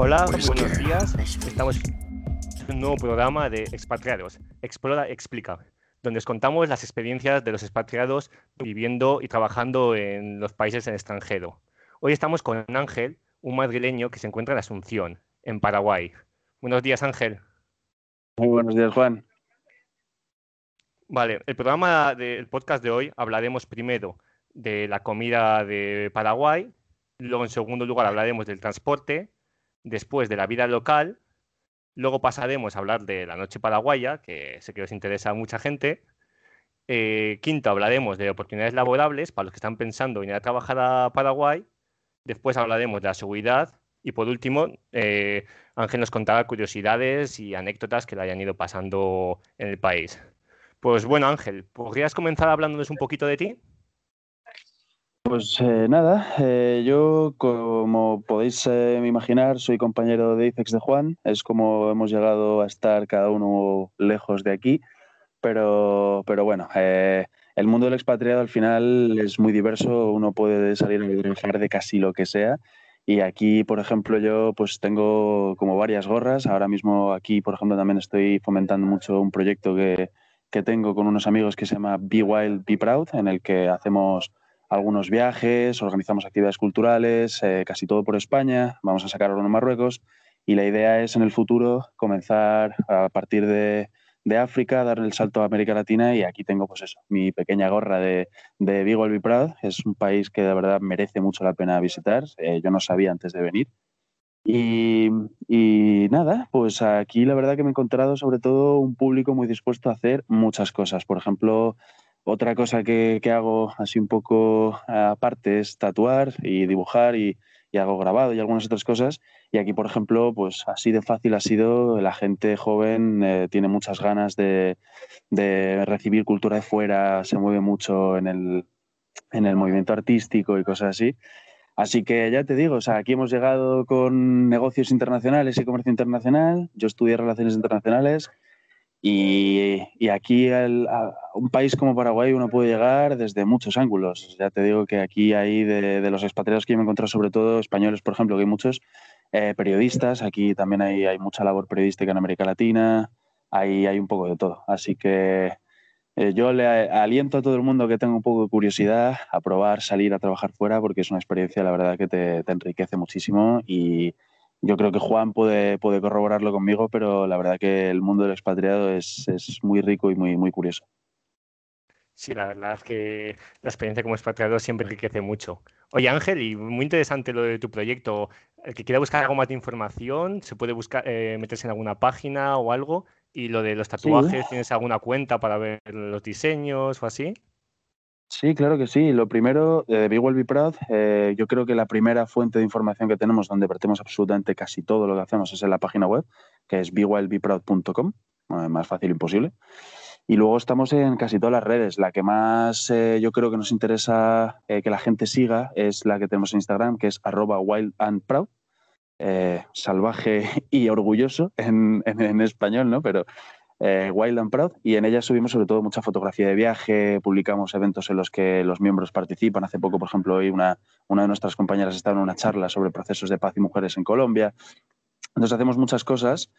Hola, buenos días. Estamos en un nuevo programa de expatriados, Explora Explica, donde os contamos las experiencias de los expatriados viviendo y trabajando en los países en extranjero. Hoy estamos con Ángel, un madrileño que se encuentra en Asunción, en Paraguay. Buenos días, Ángel. Muy buenos días, Juan. Vale, el programa del podcast de hoy hablaremos primero de la comida de Paraguay, luego en segundo lugar hablaremos del transporte, después de la vida local, luego pasaremos a hablar de la noche paraguaya, que sé que os interesa a mucha gente, eh, quinto hablaremos de oportunidades laborables para los que están pensando en ir a trabajar a Paraguay, después hablaremos de la seguridad y por último eh, Ángel nos contará curiosidades y anécdotas que le hayan ido pasando en el país. Pues bueno, Ángel, ¿podrías comenzar hablándonos un poquito de ti? Pues eh, nada, eh, yo como podéis eh, imaginar soy compañero de IFEX de Juan, es como hemos llegado a estar cada uno lejos de aquí, pero, pero bueno, el mundo del expatriado al final es muy diverso, uno puede salir a trabajar de casi lo que sea. Y aquí, por ejemplo, yo pues tengo como varias gorras, ahora mismo aquí, por ejemplo, también estoy fomentando mucho un proyecto que que tengo con unos amigos que se llama Be Wild, Be Proud, en el que hacemos algunos viajes, organizamos actividades culturales, eh, casi todo por España, vamos a sacarlo en Marruecos y la idea es en el futuro comenzar a partir de, África, dar el salto a América Latina y aquí tengo pues eso, mi pequeña gorra de, de Wild, Be Proud, es un país que de verdad merece mucho la pena visitar, eh, yo no sabía antes de venir. Y, nada, pues aquí la verdad que me he encontrado sobre todo un público muy dispuesto a hacer muchas cosas. Por ejemplo, otra cosa que, hago así un poco aparte es tatuar y dibujar y, hago grabado y algunas otras cosas. Y aquí, por ejemplo, pues así de fácil ha sido, la gente joven eh, tiene muchas ganas de, de, recibir cultura de fuera, se mueve mucho en el, en el movimiento artístico y cosas así. Así que ya te digo, o sea, aquí hemos llegado con negocios internacionales y comercio internacional. Yo estudié relaciones internacionales y, aquí un país como Paraguay uno puede llegar desde muchos ángulos. Ya te digo que aquí hay de, los expatriados que yo me he encontrado, sobre todo españoles, por ejemplo, que hay muchos eh, periodistas. Aquí también hay, mucha labor periodística en América Latina. Hay, hay un poco de todo. Así que eh, yo le aliento a todo el mundo que tenga un poco de curiosidad a probar salir a trabajar fuera porque es una experiencia, la verdad, que te, enriquece muchísimo y yo creo que Juan puede, puede corroborarlo conmigo, pero la verdad que el mundo del expatriado es, es muy rico y muy, muy curioso. Sí, la verdad es que la experiencia como expatriado siempre enriquece mucho. Oye, Ángel, y muy interesante lo de tu proyecto. El que quiera buscar algo más de información, se puede buscar, eh, meterse en alguna página o algo. Y lo de los tatuajes, ¿tienes alguna cuenta para ver los diseños o así? Sí, claro que sí. Lo primero, de eh, Well Be Proud, eh, yo creo que la primera fuente de información que tenemos donde vertemos absolutamente casi todo lo que hacemos es en la página web, que es bewellbeproud.com, más fácil imposible. Y luego estamos en casi todas las redes. La que más eh, yo creo que nos interesa que la gente siga es la que tenemos en Instagram, que es arroba wild and proud. Eh, salvaje y orgulloso en, español, ¿no? Pero eh, Wild and Proud, y en ella subimos sobre todo mucha fotografía de viaje, publicamos eventos en los que los miembros participan. Hace poco, por ejemplo, hoy una, una de nuestras compañeras estaba en una charla sobre procesos de paz y mujeres en Colombia. Entonces hacemos muchas cosas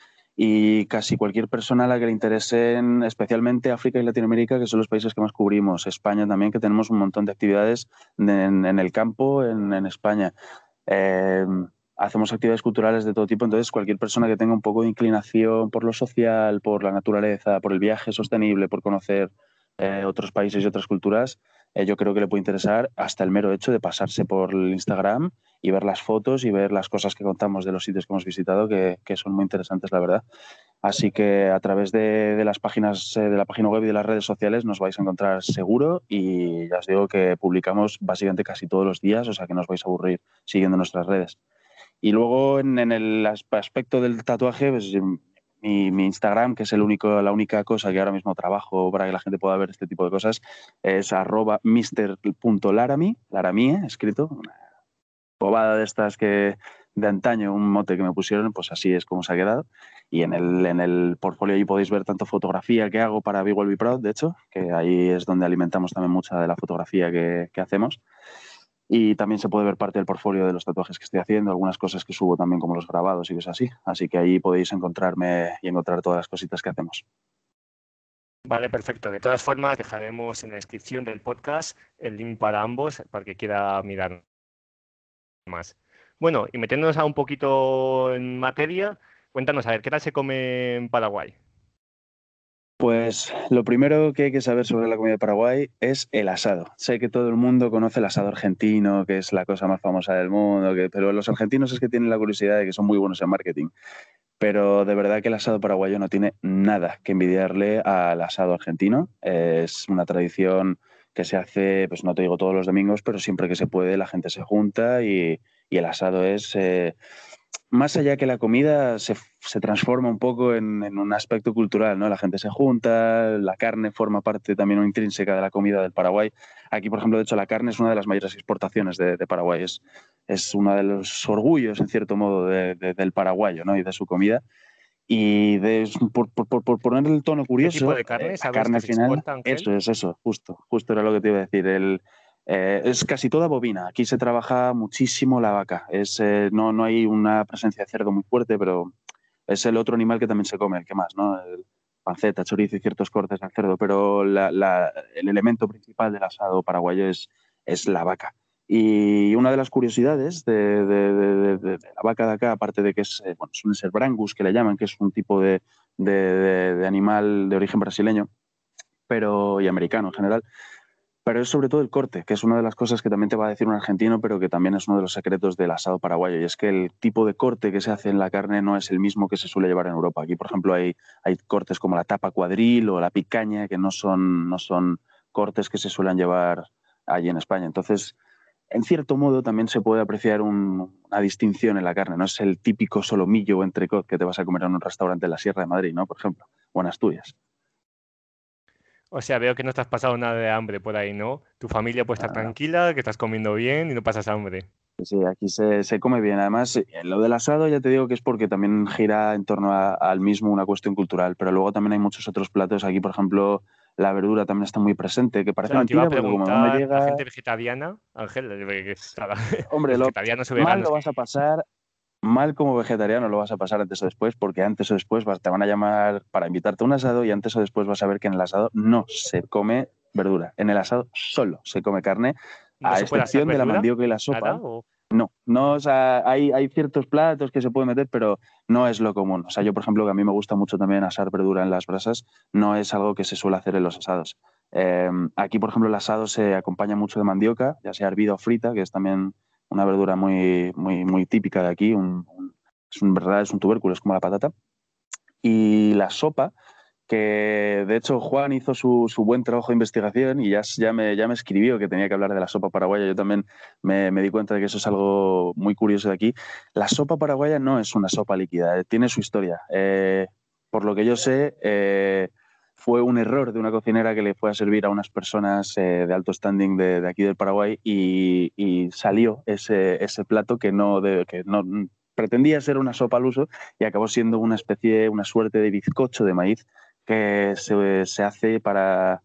y casi cualquier persona a la que le interesen, especialmente África y Latinoamérica, que son los países que más cubrimos, España también, que tenemos un montón de actividades en, el campo en, España. Eh, hacemos actividades culturales de todo tipo, entonces cualquier persona que tenga un poco de inclinación por lo social, por la naturaleza, por el viaje sostenible, por conocer eh, otros países y otras culturas, eh, yo creo que le puede interesar hasta el mero hecho de pasarse por Instagram y ver las fotos y ver las cosas que contamos de los sitios que hemos visitado, que, son muy interesantes, la verdad. Así que a través de, las páginas eh, de la página web y de las redes sociales nos vais a encontrar seguro y ya os digo que publicamos básicamente casi todos los días, o sea que no os vais a aburrir siguiendo nuestras redes. Y luego en, el aspecto del tatuaje, pues, mi, Instagram, que es el único, la única cosa que ahora mismo trabajo para que la gente pueda ver este tipo de cosas, es arroba mister.larami, laramie, escrito, una bobada de estas que de antaño, un mote que me pusieron, pues así es como se ha quedado. Y en el, en el portfolio ahí podéis ver tanto fotografía que hago para Be Well Proud, de hecho, que ahí es donde alimentamos también mucha de la fotografía que, que hacemos Y también se puede ver parte del portfolio de los tatuajes que estoy haciendo, algunas cosas que subo también como los grabados y cosas así. Así que ahí podéis encontrarme y encontrar todas las cositas que hacemos. Vale, perfecto. De todas formas, dejaremos en la descripción del podcast el link para ambos, para que quiera mirar más. Bueno, y metiéndonos a un poquito en materia, cuéntanos, a ver, ¿qué tal se come en Paraguay? Pues lo primero que hay que saber sobre la comida de Paraguay es el asado. Sé que todo el mundo conoce el asado argentino, que es la cosa más famosa del mundo, pero los argentinos es que tienen la curiosidad de que son muy buenos en marketing. Pero de verdad que el asado paraguayo no tiene nada que envidiarle al asado argentino. Es una tradición que se hace, pues no te digo todos los domingos, pero siempre que se puede la gente se junta y, el asado es... Eh, más allá que la comida se, transforma un poco en, un aspecto cultural, ¿no? La gente se junta, la carne forma parte también intrínseca de la comida del Paraguay. Aquí, por ejemplo, de hecho, la carne es una de las mayores exportaciones de, Paraguay. Es, es, uno de los orgullos, en cierto modo, del paraguayo, ¿no? Y de su comida. Y de, por, por, poner el tono curioso, ¿Qué tipo de carne? Eh, la carne final, eso es eso, justo, justo era lo que te iba a decir. El, eh, es casi toda bovina. Aquí se trabaja muchísimo la vaca. Es, eh, no, no hay una presencia de cerdo muy fuerte, pero es el otro animal que también se come, el que más, ¿no? El panceta, chorizo y ciertos cortes al cerdo, pero el elemento principal del asado paraguayo es, es la vaca. Y una de las curiosidades de, la vaca de acá, aparte de que es, eh, bueno, ser brangus, que le llaman, que es un tipo de, animal de origen brasileño pero, y americano en general, pero es sobre todo el corte, que es una de las cosas que también te va a decir un argentino, pero que también es uno de los secretos del asado paraguayo, y es que el tipo de corte que se hace en la carne no es el mismo que se suele llevar en Europa. Aquí, por ejemplo, hay, hay cortes como la tapa cuadril o la picaña, que no son, no son cortes que se suelen llevar allí en España. Entonces, en cierto modo, también se puede apreciar una distinción en la carne. No es el típico solomillo o entrecot que te vas a comer en un restaurante en la Sierra de Madrid, ¿no? Por ejemplo, o en Asturias. O sea, veo que no estás pasado nada de hambre por ahí, ¿no? Tu familia puede estar tranquila, que estás comiendo bien y no pasas hambre. Sí, aquí se, come bien. Además, eh, lo del asado ya te digo que es porque también gira en torno al mismo una cuestión cultural, pero luego también hay muchos otros platos. Aquí, por ejemplo, la verdura también está muy presente, que parece mentira, pero como no me llega... La gente vegetariana, Ángel, que Hombre, lo, mal lo vas a pasar mal como vegetariano lo vas a pasar antes o después, porque antes o después te van a llamar para invitarte a un asado y antes o después vas a ver que en el asado no se come verdura. En el asado solo se come carne, a excepción de la mandioca y la sopa. No, no, o sea, hay, hay, ciertos platos que se pueden meter, pero no es lo común. O sea, yo, por ejemplo, que a mí me gusta mucho también asar verdura en las brasas, no es algo que se suele hacer en los asados. Em, aquí, por ejemplo, el asado se acompaña mucho de mandioca, ya sea hervida o frita, que es también una verdura muy, muy, muy típica de aquí, es un es un tubérculo, es como la patata. Y la sopa, que de hecho Juan hizo su, su, buen trabajo de investigación y ya, ya, me, ya me escribió que tenía que hablar de la sopa paraguaya. Yo también me, me, di cuenta de que eso es algo muy curioso de aquí. La sopa paraguaya no es una sopa líquida, eh, tiene su historia. Eh, por lo que yo sé, eh, fue un error de una cocinera que le fue a servir a unas personas eh, de alto standing de, aquí del Paraguay y, salió ese, ese, plato que no, que no pretendía ser una sopa al uso y acabó siendo una especie, una suerte de bizcocho de maíz que se, se hace para,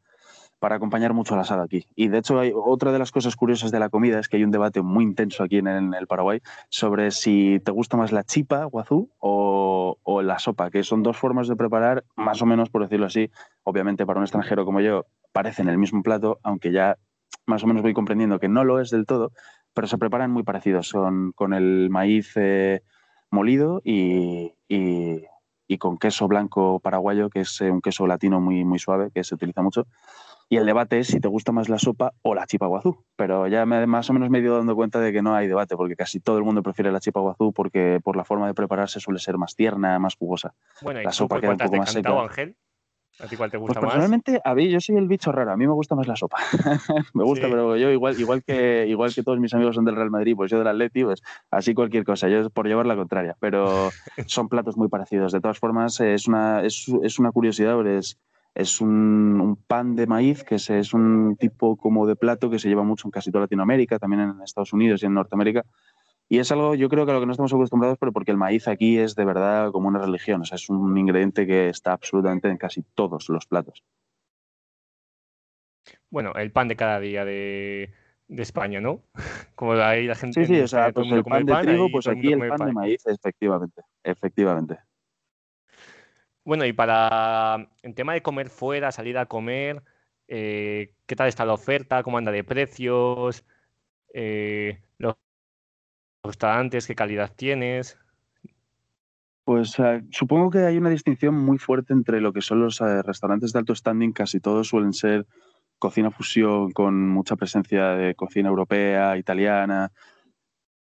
para acompañar mucho la asado aquí. Y de hecho, hay, otra de las cosas curiosas de la comida es que hay un debate muy intenso aquí en, el Paraguay sobre si te gusta más la chipa, guazú, o, o, la sopa, que son dos formas de preparar, más o menos, por decirlo así, obviamente para un extranjero como yo, parecen el mismo plato, aunque ya más o menos voy comprendiendo que no lo es del todo, pero se preparan muy parecidos, son con el maíz eh, molido y, y, y, con queso blanco paraguayo, que es eh, un queso latino muy, muy suave, que se utiliza mucho. Y el debate es si te gusta más la sopa o la chipa guazú. Pero ya me, más o menos me he ido dando cuenta de que no hay debate, porque casi todo el mundo prefiere la chipa guazú porque por la forma de prepararse suele ser más tierna, más jugosa. Bueno, ¿y la sopa queda un poco más seca. Ángel? ¿A ti cuál te gusta pues personalmente, más? a mí yo soy el bicho raro, a mí me gusta más la sopa. me gusta, pero yo igual, igual, que, igual que todos mis amigos son del Real Madrid, pues yo del Atleti, pues así cualquier cosa, yo por llevar la contraria, pero son platos muy parecidos. De todas formas, es una, es, es una curiosidad, es, es un, pan de maíz, que es, un tipo como de plato que se lleva mucho en casi toda Latinoamérica, también en Estados Unidos y en Norteamérica. Y es algo, yo creo que a lo que no estamos acostumbrados, pero porque el maíz aquí es de verdad como una religión, o sea, es un ingrediente que está absolutamente en casi todos los platos. Bueno, el pan de cada día de, de España, ¿no? Como ahí la gente. Sí, sí, o sea, pues el pan de trigo, pues aquí el pan, de maíz, efectivamente. Efectivamente. Bueno, y para en tema de comer fuera, salir a comer, eh, ¿qué tal está la oferta? ¿Cómo anda de precios? Eh, los restaurantes, ¿qué calidad tienes? Pues eh, supongo que hay una distinción muy fuerte entre lo que son los restaurantes de alto standing, casi todos suelen ser cocina fusión con mucha presencia de cocina europea, italiana.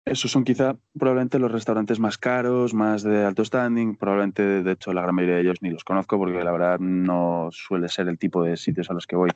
Esos son quizá probablemente los restaurantes más caros, más de alto standing. Probablemente, de hecho, la gran mayoría de ellos ni los conozco porque la verdad no suele ser el tipo de sitios a los que voy.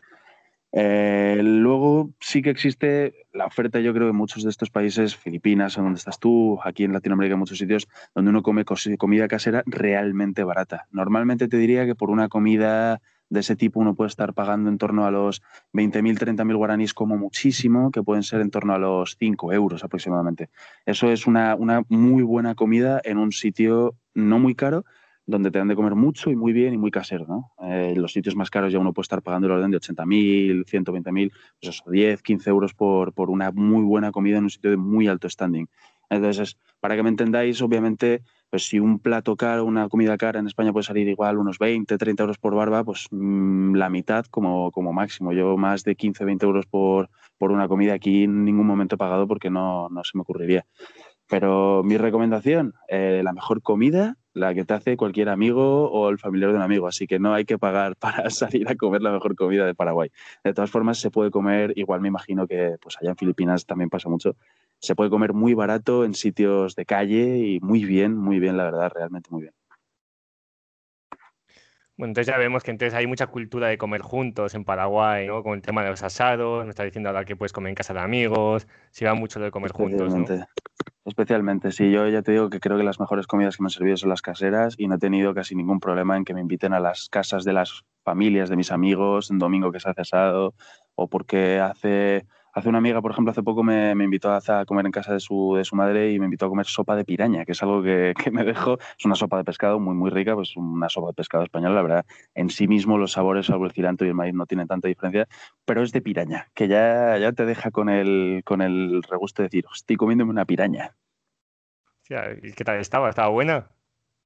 Eh, luego sí que existe la oferta, yo creo, en muchos de estos países, Filipinas, en donde estás tú, aquí en Latinoamérica, en muchos sitios, donde uno come comida casera realmente barata. Normalmente te diría que por una comida de ese tipo uno puede estar pagando en torno a los 20.000, 30.000 guaraníes como muchísimo, que pueden ser en torno a los 5 euros aproximadamente. Eso es una, muy buena comida en un sitio no muy caro, donde te dan de comer mucho y muy bien y muy casero. ¿no? Eh, los sitios más caros ya uno puede estar pagando el orden de 80.000, 120.000, pues eso, 10, 15 euros por, por una muy buena comida en un sitio de muy alto standing. Entonces, para que me entendáis, obviamente pues si un plato caro, una comida cara en España puede salir igual unos 20, 30 euros por barba, pues mm, la mitad como, como máximo. Yo más de 15, 20 euros por, por una comida aquí en ningún momento pagado porque no, no se me ocurriría. Pero mi recomendación, eh, la mejor comida, la que te hace cualquier amigo o el familiar de un amigo. Así que no hay que pagar para salir a comer la mejor comida de Paraguay. De todas formas, se puede comer, igual me imagino que pues allá en Filipinas también pasa mucho, se puede comer muy barato en sitios de calle y muy bien, muy bien, la verdad, realmente muy bien. Bueno, entonces ya vemos que entonces hay mucha cultura de comer juntos en Paraguay, ¿no? Con el tema de los asados, me está diciendo ahora que puedes comer en casa de amigos, se va mucho de comer juntos, ¿no? Especialmente, sí, yo ya te digo que creo que las mejores comidas que me han servido son las caseras y no he tenido casi ningún problema en que me inviten a las casas de las familias de mis amigos en domingo que se hace asado o porque hace Hace una amiga, por ejemplo, hace poco me, invitó a, comer en casa de su, de su, madre y me invitó a comer sopa de piraña, que es algo que, me dejó. Es una sopa de pescado muy, muy rica, pues una sopa de pescado español, la verdad. En sí mismo los sabores, salvo el cilanto y el maíz, no tienen tanta diferencia, pero es de piraña, que ya, ya te deja con el, con el regusto de decir, estoy comiéndome una piraña. ¿Qué tal estaba? ¿Estaba buena?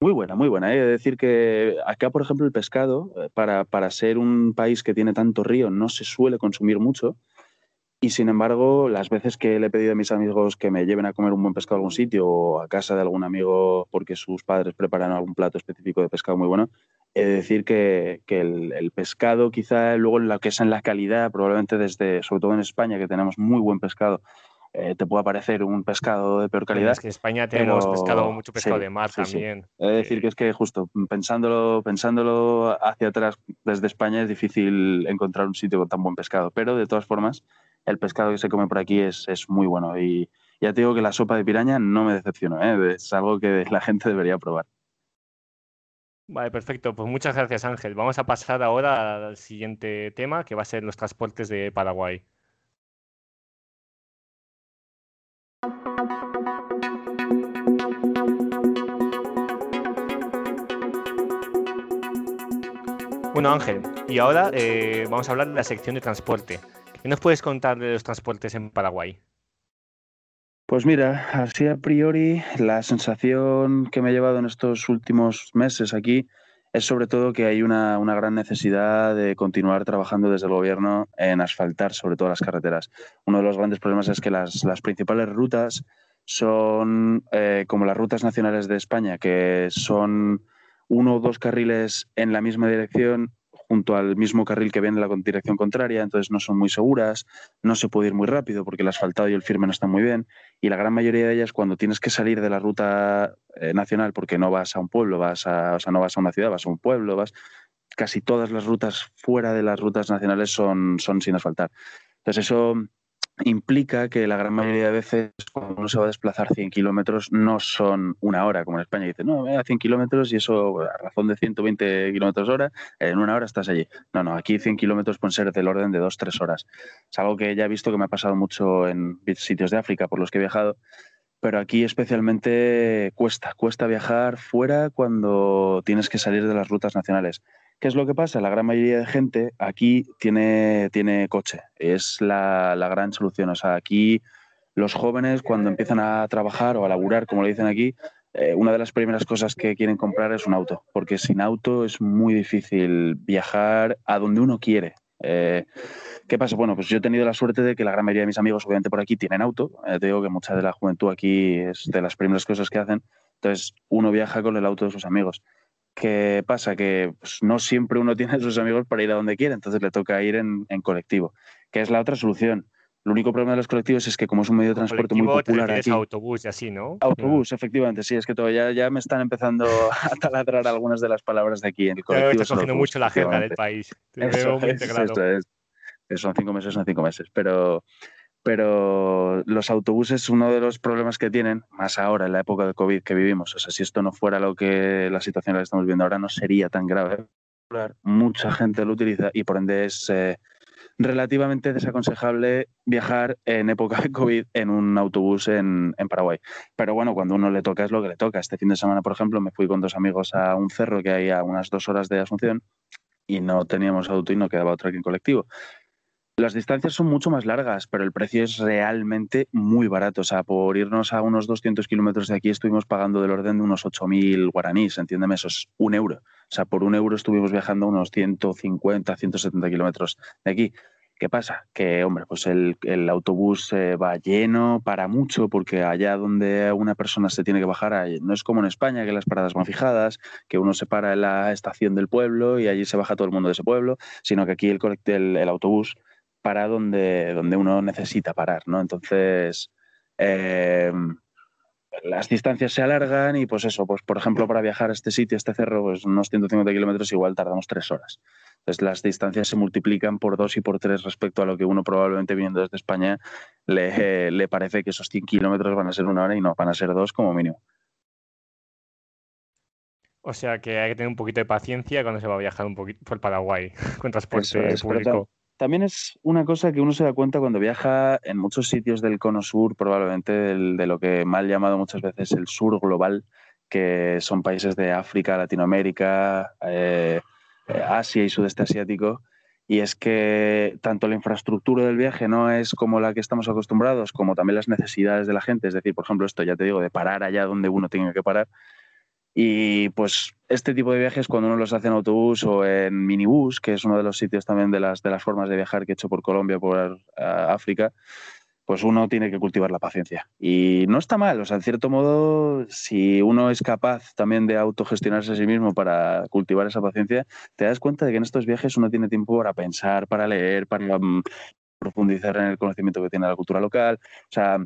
Muy buena, muy buena. Hay que decir que acá, por ejemplo, el pescado, eh, para, para ser un país que tiene tanto río, no se suele consumir mucho. Y sin embargo, las veces que le he pedido a mis amigos que me lleven a comer un buen pescado a algún sitio o a casa de algún amigo porque sus padres preparan algún plato específico de pescado muy bueno, he de decir que, el, pescado, quizá luego en lo que es en la calidad, probablemente desde, sobre todo en España, que tenemos muy buen pescado, eh, te puede parecer un pescado de peor calidad. Es que en España tenemos pescado, mucho pescado de mar también. He de decir que es que justo pensándolo, pensándolo hacia atrás desde España es difícil encontrar un sitio con tan buen pescado, pero de todas formas el pescado que se come por aquí es, muy bueno. Y ya te digo que la sopa de piraña no me decepcionó, ¿eh? es algo que la gente debería probar. Vale, perfecto. Pues muchas gracias, Ángel. Vamos a pasar ahora al siguiente tema, que va a ser los transportes de Paraguay. Bueno, Ángel, y ahora eh, vamos a hablar de la sección de transporte. ¿Qué nos puedes contar de los transportes en Paraguay? Pues mira, así a priori, la sensación que me ha llevado en estos últimos meses aquí es sobre todo que hay una, gran necesidad de continuar trabajando desde el gobierno en asfaltar sobre todo las carreteras. Uno de los grandes problemas es que las, principales rutas son eh, como las rutas nacionales de España, que son uno o dos carriles en la misma dirección junto al mismo carril que viene en la dirección contraria, entonces no son muy seguras, no se puede ir muy rápido porque el asfaltado y el firme no están muy bien, y la gran mayoría de ellas cuando tienes que salir de la ruta eh, nacional porque no vas a un pueblo, vas a, o sea, no vas a una ciudad, vas a un pueblo, vas casi todas las rutas fuera de las rutas nacionales son, son sin asfaltar. Entonces eso implica que la gran mayoría de veces cuando uno se va a desplazar 100 kilómetros no son una hora, como en España dice, no, a 100 kilómetros y eso a razón de 120 kilómetros hora, en una hora estás allí. No, no, aquí 100 kilómetros pueden ser del orden de 2-3 horas. Es algo que ya he visto que me ha pasado mucho en sitios de África por los que he viajado, pero aquí especialmente cuesta, cuesta viajar fuera cuando tienes que salir de las rutas nacionales ¿Qué es lo que pasa? La gran mayoría de gente aquí tiene, tiene coche. Es la, la gran solución. O sea, aquí los jóvenes cuando empiezan a trabajar o a laburar, como le dicen aquí, eh, una de las primeras cosas que quieren comprar es un auto, porque sin auto es muy difícil viajar a donde uno quiere. Eh, ¿Qué pasa? Bueno, pues yo he tenido la suerte de que la gran mayoría de mis amigos, obviamente, por aquí tienen auto. Eh, te digo que mucha de la juventud aquí es de las primeras cosas que hacen. Entonces, uno viaja con el auto de sus amigos. ¿Qué pasa? Que pues, no siempre uno tiene a sus amigos para ir a donde quiere, entonces le toca ir en, en colectivo, que es la otra sulución. El único problema de los colectivos es que como es un medio de transporte muy popular aquí... autobús y así, ¿no? Autobús, efectivamente, sí, es que todavía ya me están empezando a taladrar algunas de las palabras de aquí. En el colectivo está cogiendo mucho la jerga del país. Eso, es, son cinco meses, son cinco meses, pero, pero los autobuses, uno de los problemas que tienen, más ahora en la época de COVID que vivimos, o sea, si esto no fuera lo que la situación que estamos viendo ahora, no sería tan grave. Mucha gente lo utiliza y por ende es... Eh, relativamente desaconsejable viajar en época de COVID en un autobús en, Paraguay. Pero bueno, cuando uno le toca es lo que le toca. Este fin de semana, por ejemplo, me fui con dos amigos a un cerro que hay a unas dos horas de Asunción y no teníamos auto y no quedaba otro aquí en colectivo. Las distancias son mucho más largas, pero el precio es realmente muy barato. O sea, por irnos a unos 200 kilómetros de aquí estuvimos pagando del orden de unos 8.000 guaraníes, entiéndeme, eso es un euro. O sea, por un euro estuvimos viajando unos 150, 170 kilómetros de aquí. ¿Qué pasa? Que, hombre, pues el, autobús eh, va lleno, para mucho, porque allá donde una persona se tiene que bajar, no es como en España, que las paradas van fijadas, que uno se para en la estación del pueblo y allí se baja todo el mundo de ese pueblo, sino que aquí el, el, el autobús para donde, donde uno necesita parar, ¿no? Entonces, em, las distancias se alargan y pues eso, pues por ejemplo, para viajar a este sitio, a este cerro, pues unos 150 kilómetros igual tardamos tres horas. Entonces las distancias se multiplican por dos y por tres respecto a lo que uno probablemente viniendo desde España le, le parece que esos 100 kilómetros van a ser una hora y no, van a ser dos como mínimo. O sea que hay que tener un poquito de paciencia cuando se va a viajar un poquito por Paraguay con transporte público. También es una cosa que uno se da cuenta cuando viaja en muchos sitios del cono sur, probablemente de lo que mal llamado muchas veces el sur global, que son países de África, Latinoamérica, eh, eh, Asia y sudeste asiático. Y es que tanto la infraestructura del viaje no es como la que estamos acostumbrados, como también las necesidades de la gente. Es decir, por ejemplo, esto ya te digo, de parar allá donde uno tenga que parar, y pues este tipo de viajes, cuando uno los hace en autobús o en minibús, que es uno de los sitios también de las, de las formas de viajar que he hecho por Colombia, por África, pues uno tiene que cultivar la paciencia. Y no está mal, o sea, en cierto modo, si uno es capaz también de autogestionarse a sí mismo para cultivar esa paciencia, te das cuenta de que en estos viajes uno tiene tiempo para pensar, para leer, para mm, profundizar en el conocimiento que tiene la cultura local. O sea,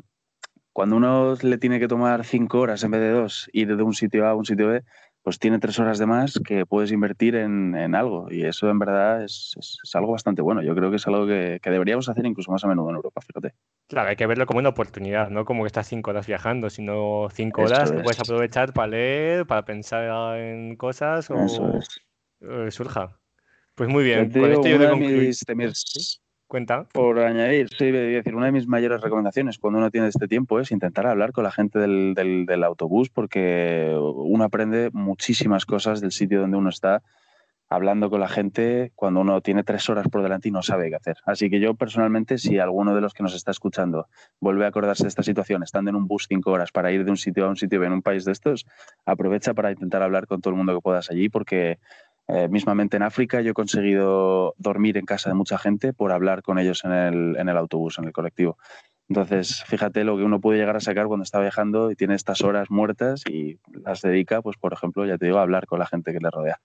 cuando uno le tiene que tomar cinco horas en vez de dos, ir de un sitio A a un sitio B, pues tiene tres horas de más que puedes invertir en, algo. Y eso en verdad es, algo bastante bueno. Yo creo que es algo que, deberíamos hacer incluso más a menudo en Europa, fíjate. Claro, hay que verlo como una oportunidad, no como que estás cinco horas viajando, sino cinco horas que puedes aprovechar para leer, para pensar en cosas o eh, surja. Pues muy bien. Con esto yo Cuenta. Por añadir, sí, decir, una de mis mayores recomendaciones cuando uno tiene este tiempo es intentar hablar con la gente del, del, autobús porque uno aprende muchísimas cosas del sitio donde uno está hablando con la gente cuando uno tiene tres horas por delante y no sabe qué hacer. Así que yo personalmente, si alguno de los que nos está escuchando vuelve a acordarse de esta situación, estando en un bus cinco horas para ir de un sitio a un sitio en un país de estos, aprovecha para intentar hablar con todo el mundo que puedas allí porque eh, mismamente en África yo he conseguido dormir en casa de mucha gente por hablar con ellos en el, en el autobús, en el colectivo. Entonces, fíjate lo que uno puede llegar a sacar cuando está viajando y tiene estas horas muertas y las dedica, pues por ejemplo, ya te digo, a hablar con la gente que le rodea.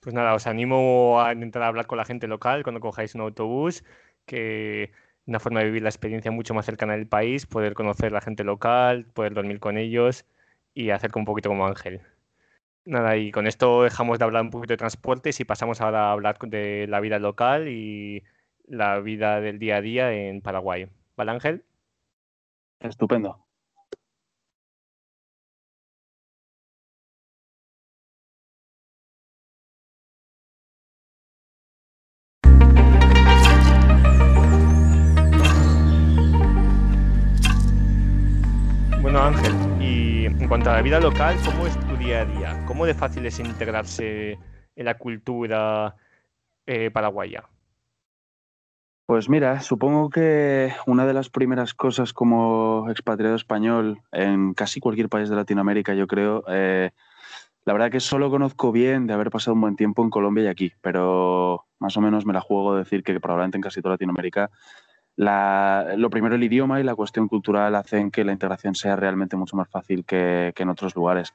Pues nada, os animo a intentar hablar con la gente local cuando cojáis un autobús, que una forma de vivir la experiencia mucho más cercana del país, poder conocer la gente local, poder dormir con ellos y hacer un poquito como Ángel. Nada, y con esto dejamos de hablar un poquito de transportes y pasamos ahora a hablar de la vida local y la vida del día a día en Paraguay. ¿Vale, Ángel? Estupendo. Bueno, Ángel, en cuanto a la vida local, ¿cómo es tu día a día? ¿Cómo de fácil es integrarse en la cultura eh, paraguaya? Pues mira, supongo que una de las primeras cosas como expatriado español en casi cualquier país de Latinoamérica, yo creo, eh, la verdad que solo conozco bien de haber pasado un buen tiempo en Colombia y aquí, pero más o menos me la juego de decir que probablemente en casi toda Latinoamérica lo primero el idioma y la cuestión cultural hacen que la integración sea realmente mucho más fácil que en otros lugares.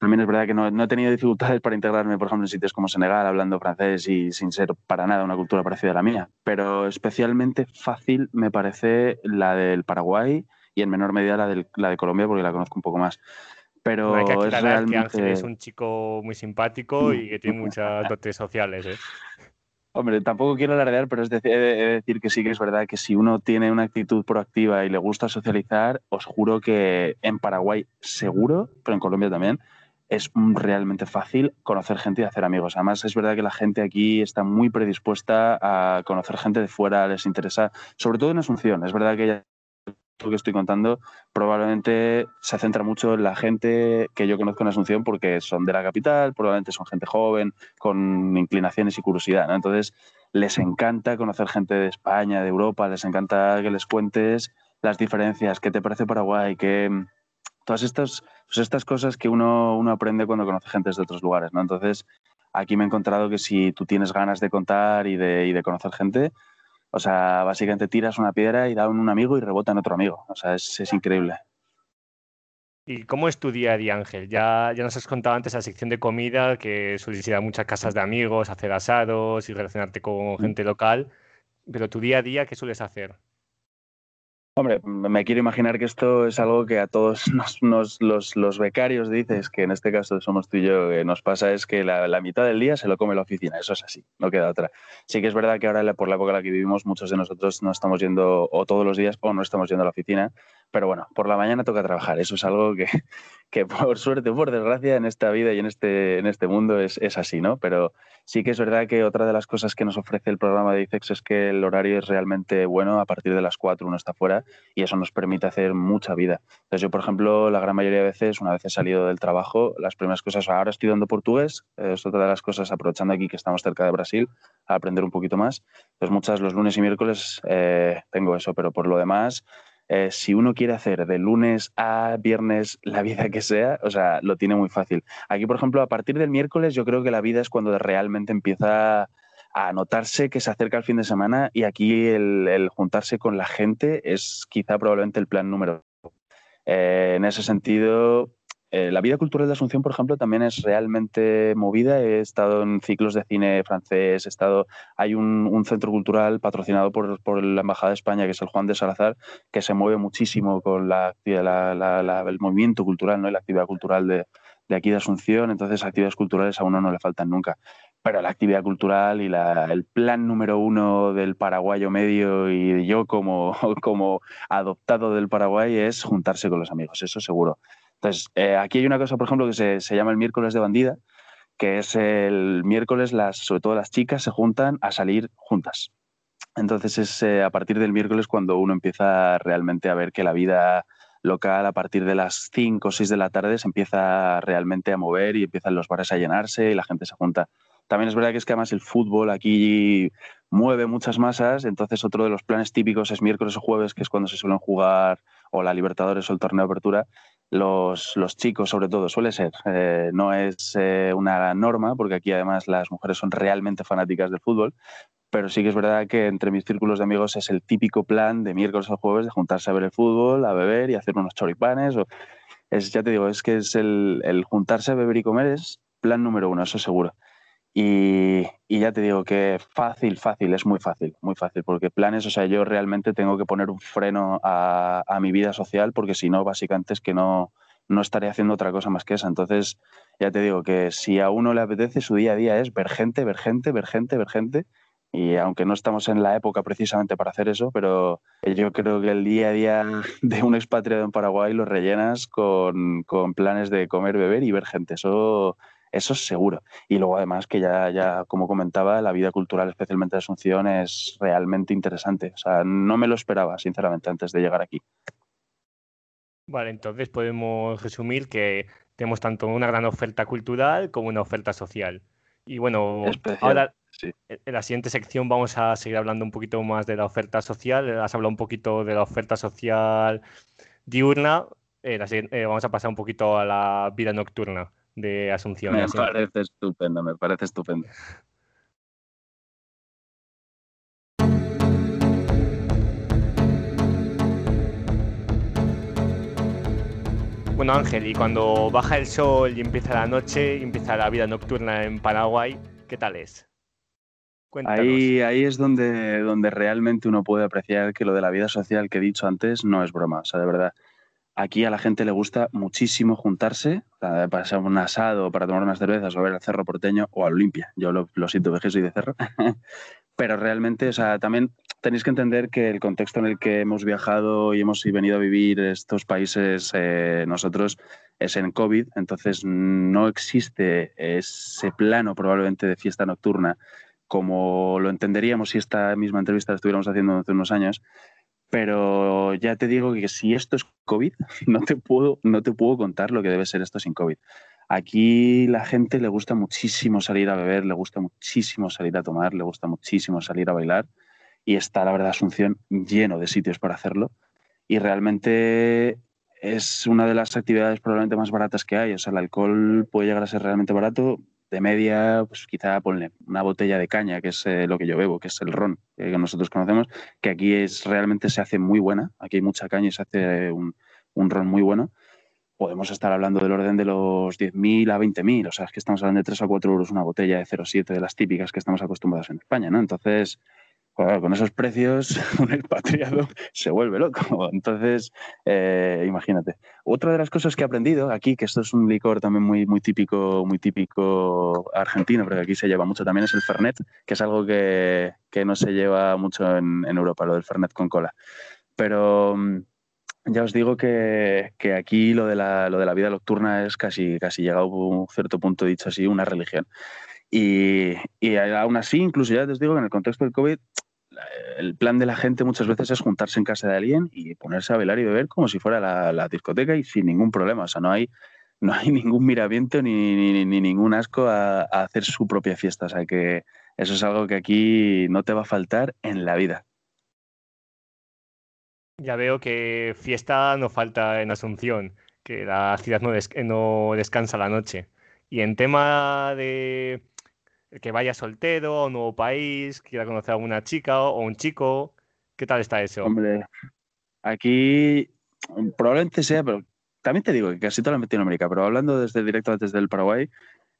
También es verdad que no, he tenido dificultades para integrarme, por ejemplo, en sitios como Senegal, hablando francés y sin ser para nada una cultura parecida a la mía. Pero especialmente fácil me parece la del Paraguay y en menor medida la, del, la de Colombia, porque la conozco un poco más. Pero hay que es realmente... que Ángel es un chico muy simpático y que tiene muchas dotes sociales. ¿eh? Hombre, tampoco quiero alardear, pero es he de decir que sí que es verdad que si uno tiene una actitud proactiva y le gusta socializar, os juro que en Paraguay seguro, pero en Colombia también, es realmente fácil conocer gente y hacer amigos. Además, es verdad que la gente aquí está muy predispuesta a conocer gente de fuera, les interesa, sobre todo en Asunción. Es verdad que ya que estoy contando probablemente se centra mucho en la gente que yo conozco en Asunción porque son de la capital, probablemente son gente joven, con inclinaciones y curiosidad. Entonces, les encanta conocer gente de España, de Europa, les encanta que les cuentes las diferencias, qué te parece Paraguay, qué todas estas, pues estas cosas que uno, uno aprende cuando conoce gente de otros lugares, ¿no? Entonces, aquí me he encontrado que si tú tienes ganas de contar y de, y de conocer gente, o sea, básicamente tiras una piedra y da un amigo y rebota en otro amigo. O sea, es, es increíble. ¿Y cómo es tu día a día, Ángel? Ya, ya nos has contado antes la sección de comida, que sueles ir a muchas casas de amigos, hacer asados y relacionarte con mm. gente local. Pero tu día a día, ¿qué sueles hacer? Hombre, me quiero imaginar que esto es algo que a todos nos, los, becarios dices, que en este caso somos tú y yo, que nos pasa es que la, mitad del día se lo come la oficina, eso es así, no queda otra. Sí que es verdad que ahora por la época en la que vivimos muchos de nosotros no estamos yendo o todos los días o no estamos yendo a la oficina, pero bueno, por la mañana toca trabajar, eso es algo que, que por suerte o por desgracia en esta vida y en este, en este mundo es, es, así, ¿no? Pero sí que es verdad que otra de las cosas que nos ofrece el programa de ICEX es que el horario es realmente bueno, a partir de las 4 uno está fuera y eso nos permite hacer mucha vida. Entonces yo, por ejemplo, la gran mayoría de veces, una vez he salido del trabajo, las primeras cosas, ahora estoy dando portugués, es otra de las cosas, aprovechando aquí que estamos cerca de Brasil, a aprender un poquito más. Pues muchas, los lunes y miércoles eh, tengo eso, pero por lo demás eh, si uno quiere hacer de lunes a viernes la vida que sea, o sea, lo tiene muy fácil. Aquí, por ejemplo, a partir del miércoles yo creo que la vida es cuando realmente empieza a notarse que se acerca el fin de semana y aquí el, juntarse con la gente es quizá probablemente el plan número. Eh, en ese sentido, eh, la vida cultural de Asunción, por ejemplo, también es realmente movida. He estado en ciclos de cine francés, he estado, hay un, centro cultural patrocinado por, la Embajada de España, que es el Juan de Salazar, que se mueve muchísimo con la, el movimiento cultural ¿no? y la actividad cultural de, aquí de Asunción. Entonces, actividades culturales a uno no le faltan nunca. Pero la actividad cultural y el plan número uno del paraguayo medio y yo como, como adoptado del Paraguay es juntarse con los amigos, eso seguro. Entonces, eh, aquí hay una cosa, por ejemplo, que se, llama el miércoles de bandida, que es el miércoles, las, sobre todo las chicas se juntan a salir juntas. Entonces es eh, a partir del miércoles cuando uno empieza realmente a ver que la vida local a partir de las 5 o 6 de la tarde se empieza realmente a mover y empiezan los bares a llenarse y la gente se junta. También es verdad que es que además el fútbol aquí mueve muchas masas, entonces otro de los planes típicos es miércoles o jueves, que es cuando se suelen jugar o la Libertadores o el torneo de apertura, los, los chicos sobre todo, suele ser. Eh, no es eh, una norma, porque aquí además las mujeres son realmente fanáticas del fútbol, pero sí que es verdad que entre mis círculos de amigos es el típico plan de miércoles o jueves de juntarse a ver el fútbol, a beber y hacer unos choripanes. O, es, ya te digo, es que es el, el juntarse a beber y comer es plan número uno, eso seguro. Y, ya te digo que fácil, fácil, es muy fácil, muy fácil, porque planes, o sea, yo realmente tengo que poner un freno a, mi vida social, porque si no, básicamente es que no, no estaré haciendo otra cosa más que esa. Entonces, ya te digo que si a uno le apetece, su día a día es ver gente, ver gente, ver gente, ver gente. Y aunque no estamos en la época precisamente para hacer eso, pero yo creo que el día a día de un expatriado en Paraguay lo rellenas con, con planes de comer, beber y ver gente. Eso eso es seguro. Y luego además que ya, ya, como comentaba, la vida cultural, especialmente de Asunción, es realmente interesante. O sea, no me lo esperaba, sinceramente, antes de llegar aquí. Vale, entonces podemos resumir que tenemos tanto una gran oferta cultural como una oferta social. Y bueno, ahora en la siguiente sección vamos a seguir hablando un poquito más de la oferta social. Has hablado un poquito de la oferta social diurna. Eh, eh, vamos a pasar un poquito a la vida nocturna de Asunción. Me parece estupendo, me parece estupendo. Bueno, Ángel, y cuando baja el sol y empieza la noche y empieza la vida nocturna en Paraguay, ¿qué tal es? Ahí, ahí es donde, donde realmente uno puede apreciar que lo de la vida social que he dicho antes no es broma. O sea, de verdad, aquí a la gente le gusta muchísimo juntarse para pasar un asado, para tomar unas cervezas o ver al Cerro Porteño o a Olimpia. Yo lo, siento, que soy de Cerro. Pero realmente, o sea, también tenéis que entender que el contexto en el que hemos viajado y hemos venido a vivir estos países eh, nosotros es en COVID, entonces no existe ese plano probablemente de fiesta nocturna como lo entenderíamos si esta misma entrevista la estuviéramos haciendo hace unos años. Pero ya te digo que si esto es COVID, no te puedo, no te puedo contar lo que debe ser esto sin COVID. Aquí la gente le gusta muchísimo salir a beber, le gusta muchísimo salir a tomar, le gusta muchísimo salir a bailar y está, la verdad, Asunción lleno de sitios para hacerlo. Y realmente es una de las actividades probablemente más baratas que hay. O sea, el alcohol puede llegar a ser realmente barato. De media, pues quizá ponle una botella de caña, que es eh, lo que yo bebo, que es el ron que nosotros conocemos, que aquí es realmente se hace muy buena. Aquí hay mucha caña y se hace un, un ron muy bueno. Podemos estar hablando del orden de los 10.000 a 20.000. O sea, es que estamos hablando de 3 a 4 euros una botella de 0,7 de las típicas que estamos acostumbrados en España, ¿no? Entonces, con esos precios, un expatriado se vuelve loco. Entonces, eh, imagínate. Otra de las cosas que he aprendido aquí, que esto es un licor también muy, muy típico, muy típico argentino, porque aquí se lleva mucho también, es el Fernet, que es algo que, no se lleva mucho en, Europa, lo del Fernet con cola. Pero mm, ya os digo que, aquí lo de, la, lo de la vida nocturna es casi, casi llegado a un cierto punto, dicho así, una religión. Y, y, aún así, incluso ya os digo que en el contexto del COVID, el plan de la gente muchas veces es juntarse en casa de alguien y ponerse a bailar y beber como si fuera la, discoteca y sin ningún problema. O sea, no hay, no hay ningún miramiento ni, ni, ningún asco a, hacer su propia fiesta. O sea, que eso es algo que aquí no te va a faltar en la vida. Ya veo que fiesta no falta en Asunción, que la ciudad no, no descansa la noche. Y en tema de que vaya soltero a un nuevo país, quiera conocer a una chica o un chico. ¿Qué tal está eso? Hombre, aquí probablemente sea, pero también te digo que casi toda Latinoamérica, pero hablando desde directo desde el Paraguay,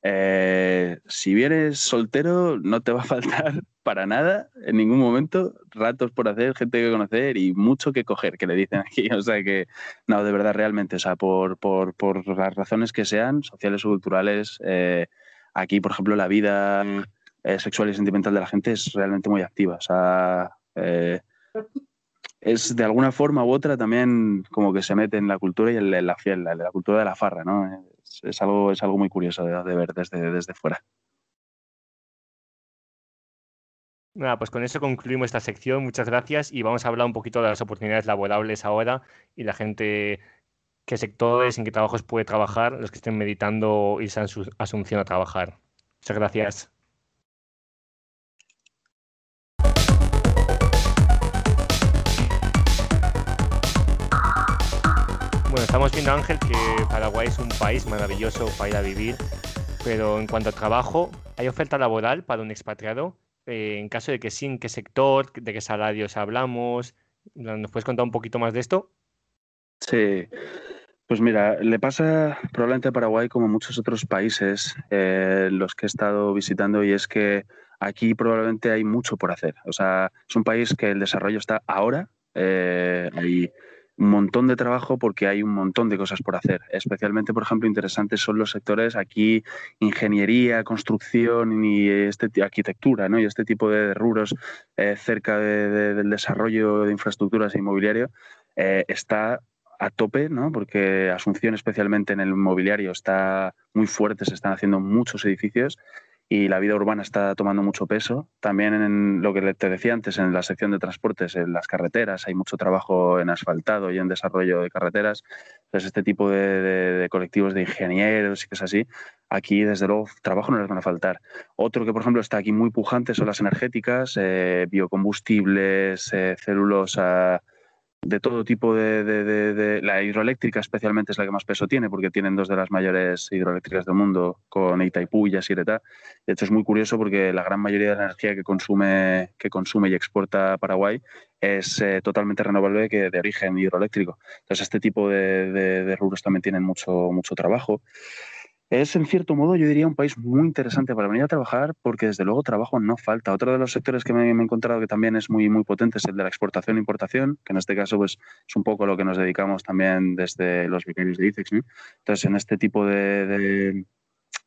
eh, si vienes soltero no te va a faltar para nada en ningún momento ratos por hacer, gente que conocer y mucho que coger, que le dicen aquí. O sea que, no, de verdad, realmente, o sea, por, por, por las razones que sean, sociales o culturales, eh, Aquí, por ejemplo, la vida eh, sexual y sentimental de la gente es realmente muy activa. O sea, eh, es de alguna forma u otra también como que se mete en la cultura y en la, fiel, la, la cultura de la farra, ¿no? Es, algo, es algo muy curioso de, ver desde, desde fuera. Nada, pues con eso concluimos esta sección. Muchas gracias y vamos a hablar un poquito de las oportunidades laborables ahora y la gente qué sectores, en qué trabajos puede trabajar los que estén meditando irse a su Asunción a trabajar. Muchas gracias. Bueno, estamos viendo, Ángel, que Paraguay es un país maravilloso para ir a vivir, pero en cuanto a trabajo, ¿hay oferta laboral para un expatriado? Eh, en caso de que sí, ¿en qué sector? ¿De qué salarios hablamos? ¿Nos puedes contar un poquito más de esto? Sí, pues mira, le pasa probablemente a Paraguay como muchos otros países eh, los que he estado visitando y es que aquí probablemente hay mucho por hacer. O sea, es un país que el desarrollo está ahora, eh, hay un montón de trabajo porque hay un montón de cosas por hacer. Especialmente, por ejemplo, interesantes son los sectores aquí, ingeniería, construcción y este, arquitectura, ¿no? Y este tipo de rubros eh, cerca del desarrollo de infraestructuras e inmobiliario. está a tope, ¿no? porque Asunción, especialmente en el inmobiliario, está muy fuerte, se están haciendo muchos edificios y la vida urbana está tomando mucho peso. También en lo que te decía antes, en la sección de transportes, en las carreteras, hay mucho trabajo en asfaltado y en desarrollo de carreteras. Entonces, este tipo de, colectivos de ingenieros y cosas así, aquí desde luego trabajo no les van a faltar. Otro que por ejemplo está aquí muy pujante son las energéticas, eh, biocombustibles, eh, celulosa, de todo tipo de, La hidroeléctrica especialmente es la que más peso tiene porque tienen dos de las mayores hidroeléctricas del mundo con Itaipú y Yacyretá. De hecho es muy curioso porque la gran mayoría de la energía que consume, que consume y exporta Paraguay es eh, totalmente renovable que de origen hidroeléctrico. Entonces este tipo de rubros también tienen mucho, mucho trabajo. Es, en cierto modo, yo diría un país muy interesante para venir a trabajar porque, desde luego, trabajo no falta. Otro de los sectores que me, he encontrado que también es muy, muy potente es el de la exportación e importación, que en este caso pues, es un poco lo que nos dedicamos también desde los vicarios de ICEX. Entonces, en este tipo de,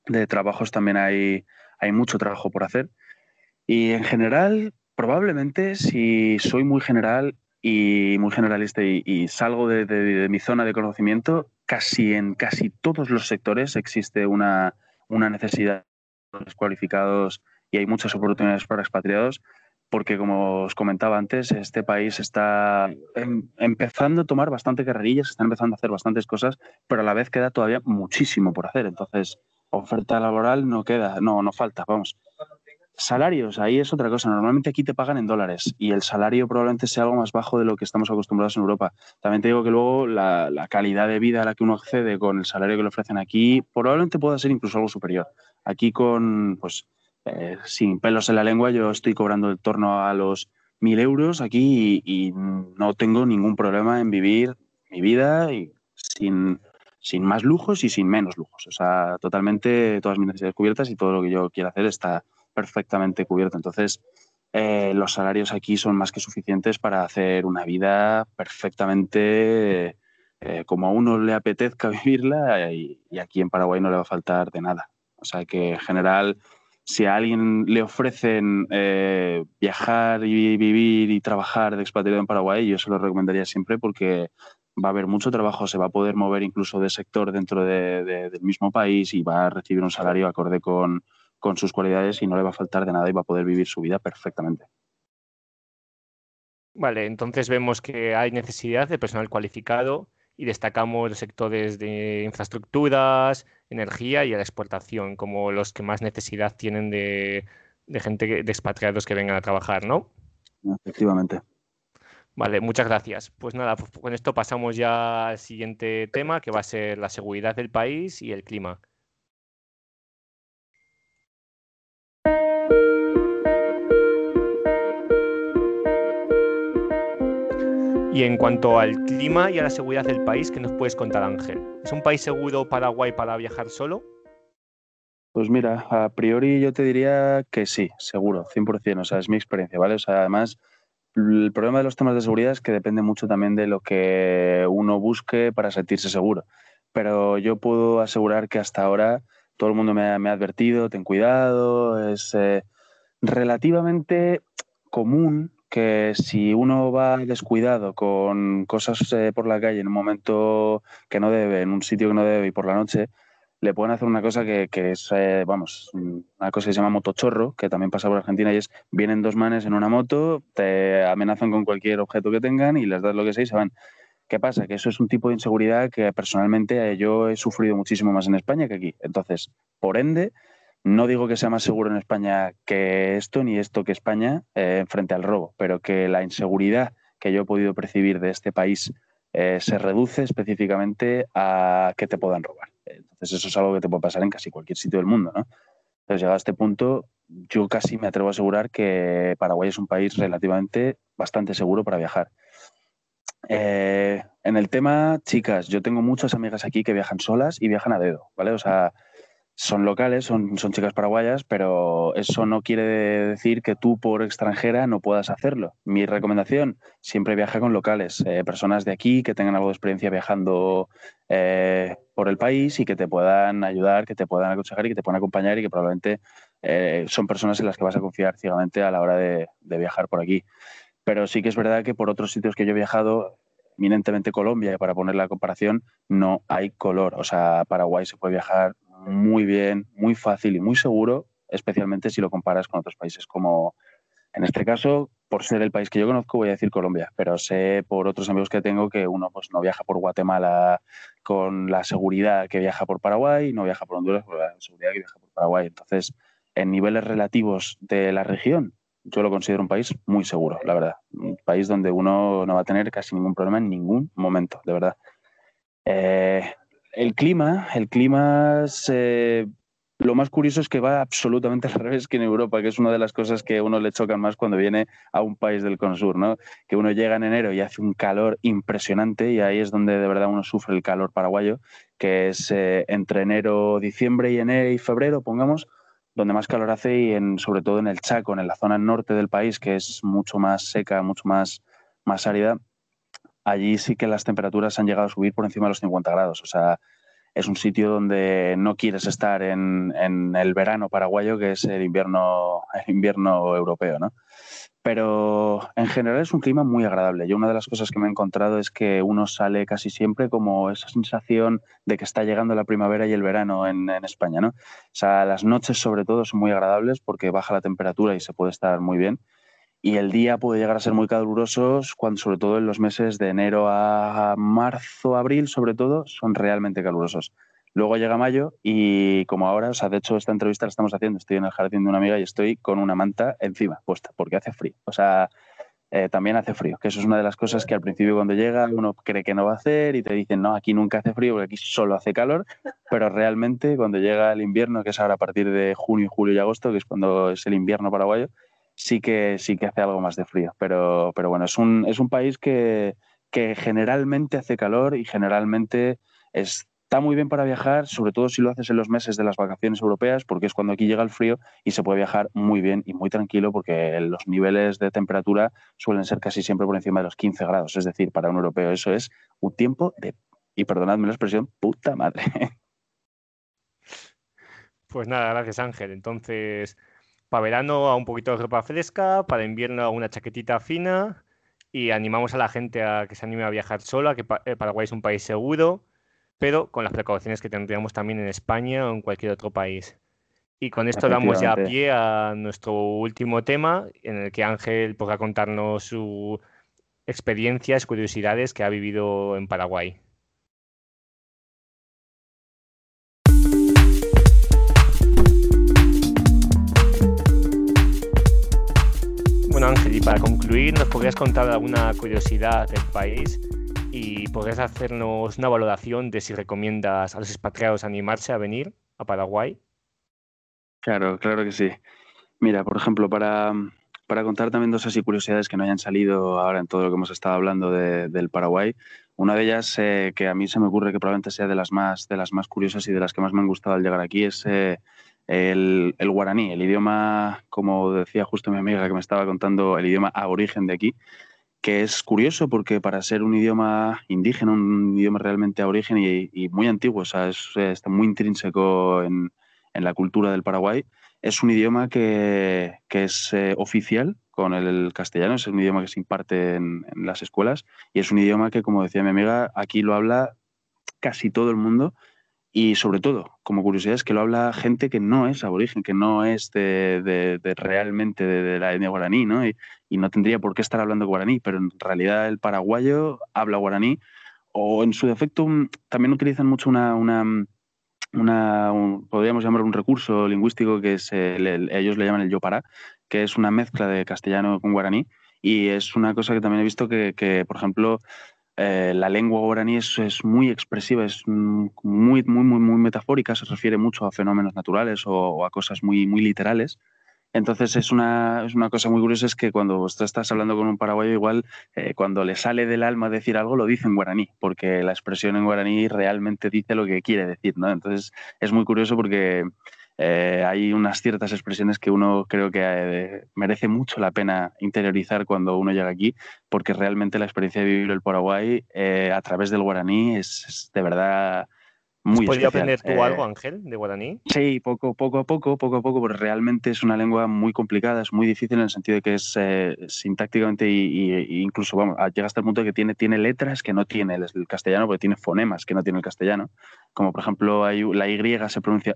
de, trabajos también hay, hay mucho trabajo por hacer. Y, en general, probablemente, si soy muy general, y muy generalista y, salgo de, mi zona de conocimiento, casi en casi todos los sectores existe una, necesidad de cualificados y hay muchas oportunidades para expatriados porque como os comentaba antes, este país está em, empezando a tomar bastante carrerillas, está empezando a hacer bastantes cosas, pero a la vez queda todavía muchísimo por hacer. Entonces, oferta laboral no queda, no, no falta, vamos. Salarios, ahí es otra cosa. Normalmente aquí te pagan en dólares y el salario probablemente sea algo más bajo de lo que estamos acostumbrados en Europa. También te digo que luego la, calidad de vida a la que uno accede con el salario que le ofrecen aquí probablemente pueda ser incluso algo superior. Aquí con, pues, eh, sin pelos en la lengua, yo estoy cobrando en torno a los mil euros aquí y, no tengo ningún problema en vivir mi vida y sin, sin más lujos y sin menos lujos. O sea, totalmente todas mis necesidades cubiertas y todo lo que yo quiera hacer está perfectamente cubierto. Entonces, eh, los salarios aquí son más que suficientes para hacer una vida perfectamente eh, como a uno le apetezca vivirla y, aquí en Paraguay no le va a faltar de nada. O sea que en general, si a alguien le ofrecen eh, viajar y vivir y trabajar de expatriado en Paraguay, yo se lo recomendaría siempre porque va a haber mucho trabajo, se va a poder mover incluso de sector dentro del mismo país y va a recibir un salario acorde con, con sus cualidades y no le va a faltar de nada y va a poder vivir su vida perfectamente. Vale, entonces vemos que hay necesidad de personal cualificado y destacamos los sectores de infraestructuras, energía y la exportación como los que más necesidad tienen de, gente, de expatriados que vengan a trabajar, ¿no? Efectivamente. Vale, muchas gracias. Pues nada, pues con esto pasamos ya al siguiente tema, que va a ser la seguridad del país y el clima. Y en cuanto al clima y a la seguridad del país, ¿qué nos puedes contar, Ángel? ¿Es un país seguro Paraguay para viajar solo? Pues mira, a priori yo te diría que sí, seguro, 100%, o sea, es mi experiencia, ¿vale? O sea, además, el problema de los temas de seguridad es que depende mucho también de lo que uno busque para sentirse seguro. Pero yo puedo asegurar que hasta ahora todo el mundo me ha, advertido, ten cuidado, es eh, relativamente común que si uno va descuidado con cosas eh, por la calle en un momento que no debe, en un sitio que no debe y por la noche, le pueden hacer una cosa que, es, eh, vamos, una cosa que se llama motochorro, que también pasa por Argentina y es, vienen dos manes en una moto, te amenazan con cualquier objeto que tengan y les das lo que sea y se van. ¿Qué pasa? Que eso es un tipo de inseguridad que personalmente eh, yo he sufrido muchísimo más en España que aquí. Entonces, por ende, no digo que sea más seguro en España que esto, ni esto que España, eh, frente al robo, pero que la inseguridad que yo he podido percibir de este país eh, se reduce específicamente a que te puedan robar. Entonces, eso es algo que te puede pasar en casi cualquier sitio del mundo, ¿no? Entonces, llegado a este punto, yo casi me atrevo a asegurar que Paraguay es un país relativamente bastante seguro para viajar. Eh, en el tema, chicas, yo tengo muchas amigas aquí que viajan solas y viajan a dedo, ¿vale? O sea, son locales, son, son chicas paraguayas, pero eso no quiere decir que tú por extranjera no puedas hacerlo. Mi recomendación, siempre viaja con locales, eh, personas de aquí que tengan algo de experiencia viajando eh, por el país y que te puedan ayudar, que te puedan aconsejar y que te puedan acompañar y que probablemente eh, son personas en las que vas a confiar ciegamente a la hora de, de viajar por aquí. Pero sí que es verdad que por otros sitios que yo he viajado, eminentemente Colombia, para poner la comparación, no hay color. O sea, Paraguay se puede viajar muy bien, muy fácil y muy seguro, especialmente si lo comparas con otros países como, en este caso, por ser el país que yo conozco, voy a decir Colombia, pero sé por otros amigos que tengo que uno pues no viaja por Guatemala con la seguridad que viaja por Paraguay, no viaja por Honduras con la seguridad que viaja por Paraguay. Entonces, en niveles relativos de la región, yo lo considero un país muy seguro, la verdad. Un país donde uno no va a tener casi ningún problema en ningún momento, de verdad. Eh, el clima, el clima se lo más curioso es que va absolutamente al revés que en Europa, que es una de las cosas que a uno le chocan más cuando viene a un país del Consur, ¿no? Que uno llega en enero y hace un calor impresionante y ahí es donde de verdad uno sufre el calor paraguayo, que es eh, entre enero, diciembre y enero y febrero, pongamos, donde más calor hace y en, sobre todo en el Chaco, en la zona norte del país, que es mucho más seca, mucho más, más árida, allí sí que las temperaturas han llegado a subir por encima de los 50 grados. O sea, es un sitio donde no quieres estar en, el verano paraguayo, que es el invierno, el invierno europeo, ¿no? Pero en general es un clima muy agradable. Yo una de las cosas que me he encontrado es que uno sale casi siempre como esa sensación de que está llegando la primavera y el verano en, en España, ¿no? O sea, las noches sobre todo son muy agradables porque baja la temperatura y se puede estar muy bien y el día puede llegar a ser muy calurosos cuando sobre todo en los meses de enero a marzo, abril sobre todo son realmente calurosos. Luego llega mayo y como ahora, o sea, de hecho esta entrevista la estamos haciendo, estoy en el jardín de una amiga y estoy con una manta encima puesta porque hace frío. O sea, eh, también hace frío, que eso es una de las cosas que al principio cuando llega uno cree que no va a hacer y te dicen, no, aquí nunca hace frío porque aquí solo hace calor, pero realmente cuando llega el invierno, que es ahora a partir de junio, julio y agosto, que es cuando es el invierno paraguayo, sí que, sí que hace algo más de frío. Pero, pero bueno, es un, es un país que, que generalmente hace calor y generalmente está muy bien para viajar, sobre todo si lo haces en los meses de las vacaciones europeas, porque es cuando aquí llega el frío y se puede viajar muy bien y muy tranquilo, porque los niveles de temperatura suelen ser casi siempre por encima de los 15 grados. Es decir, para un europeo eso es un tiempo de, y perdonadme la expresión, puta madre. Pues nada, gracias Ángel. Entonces, para verano a un poquito de ropa fresca, para invierno a una chaquetita fina y animamos a la gente a que se anime a viajar sola, que eh, Paraguay es un país seguro, pero con las precauciones que tendríamos también en España o en cualquier otro país. Y con esto damos ya pie a nuestro último tema, en el que Ángel podrá contarnos sus experiencias, curiosidades que ha vivido en Paraguay. Ángel, y para concluir, ¿nos podrías contar alguna curiosidad del país y podrías hacernos una valoración de si recomiendas a los expatriados animarse a venir a Paraguay? Claro, claro que sí. Mira, por ejemplo, para, para contar también dos así curiosidades que no hayan salido ahora en todo lo que hemos estado hablando del Paraguay, una de ellas eh, que a mí se me ocurre que probablemente sea de las más de las más curiosas y de las que más me han gustado al llegar aquí es eh, el, guaraní, el idioma, como decía justo mi amiga que me estaba contando, el idioma aborigen de aquí, que es curioso porque para ser un idioma indígena, un idioma realmente aborigen y, muy antiguo, o sea, está muy intrínseco en, la cultura del Paraguay, es un idioma que, es eh, oficial con el castellano, es un idioma que se imparte en, en, las escuelas y es un idioma que, como decía mi amiga, aquí lo habla casi todo el mundo y sobre todo, como curiosidad, es que lo habla gente que no es aborigen, que no es de, realmente de, la etnia guaraní, ¿no? Y, no tendría por qué estar hablando guaraní, pero en realidad el paraguayo habla guaraní o en su defecto mm, también utilizan mucho una, una, podríamos llamar un recurso lingüístico que es ellos le llaman el yopará, que es una mezcla de castellano con guaraní y es una cosa que también he visto que por ejemplo, eh, la lengua guaraní es, muy expresiva, es muy, muy, muy, muy metafórica, se refiere mucho a fenómenos naturales o, a cosas muy, muy literales. Entonces es una, es una, cosa muy curiosa, es que cuando estás hablando con un paraguayo, igual eh, cuando le sale del alma decir algo, lo dice en guaraní, porque la expresión en guaraní realmente dice lo que quiere decir, ¿no? Entonces es muy curioso porque eh, hay unas ciertas expresiones que uno creo que eh, merece mucho la pena interiorizar cuando uno llega aquí, porque realmente la experiencia de vivir el Paraguay eh, a través del guaraní es, de verdad muy ¿Has aprender tú algo, Ángel, de guaraní? Sí, poco, poco a poco, poco a poco, porque realmente es una lengua muy complicada, es muy difícil en el sentido de que es sintácticamente y, incluso, vamos, llega hasta el punto de que tiene, tiene letras que no tiene el, castellano, porque tiene fonemas que no tiene el castellano. Como por ejemplo, hay, la Y se pronuncia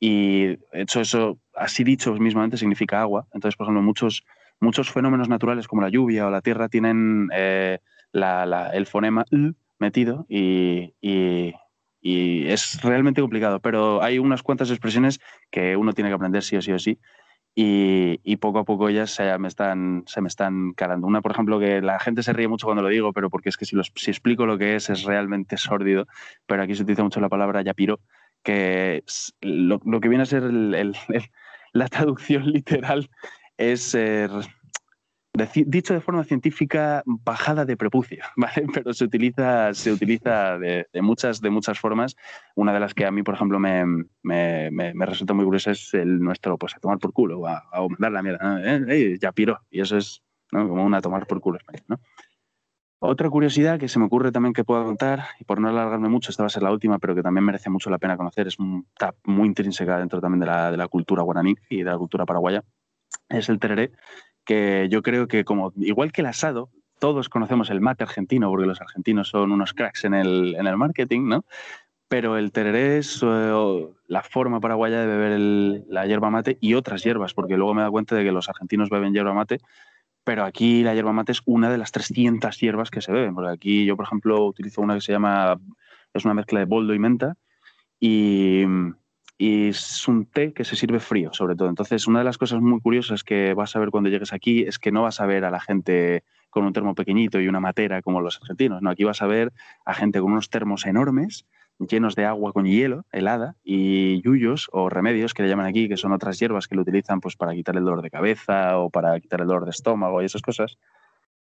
y hecho eso, así dicho mismamente, significa agua. Entonces, por ejemplo, muchos, muchos fenómenos naturales como la lluvia o la tierra tienen eh, el fonema l metido y, es realmente complicado, pero hay unas cuantas expresiones que uno tiene que aprender sí o sí o sí. Y, poco a poco ellas se me, están, se me están calando. Una, por ejemplo, que la gente se ríe mucho cuando lo digo, pero porque es que si, si explico lo que es, es realmente sórdido. Pero aquí se utiliza mucho la palabra yapiro, que lo, que viene a ser la traducción literal es dicho de forma científica, bajada de prepucio, ¿vale? Pero se utiliza, se utiliza de, muchas, de muchas formas. Una de las que a mí, por ejemplo, me, me, me, resulta muy curiosa es el nuestro, pues, a tomar por culo, a, a mandar la mierda. ¿eh? ya piro. Y eso es como una tomar por culo ¿no? Otra curiosidad que se me ocurre también que puedo contar, y por no alargarme mucho, esta va a ser la última, pero que también merece mucho la pena conocer, es un tap muy intrínseca dentro también de la, de la cultura guaraní y de la cultura paraguaya, es el tereré, que yo creo que como igual que el asado, todos conocemos el mate argentino porque los argentinos son unos cracks en el, en el marketing, ¿no? Pero el tereré es eh, la forma paraguaya de beber la hierba mate y otras hierbas, porque luego me da cuenta de que los argentinos beben hierba mate, pero aquí la hierba mate es una de las 300 hierbas que se beben. Porque aquí yo, por ejemplo, utilizo una que se llama, es una mezcla de boldo y menta, y, es un té que se sirve frío, sobre todo. Entonces, una de las cosas muy curiosas que vas a ver cuando llegues aquí es que no vas a ver a la gente con un termo pequeñito y una matera como los argentinos. No, aquí vas a ver a gente con unos termos enormes, llenos de agua con hielo, helada, y yuyos o remedios que le llaman aquí, que son otras hierbas que lo utilizan pues, para quitar el dolor de cabeza o para quitar el dolor de estómago y esas cosas.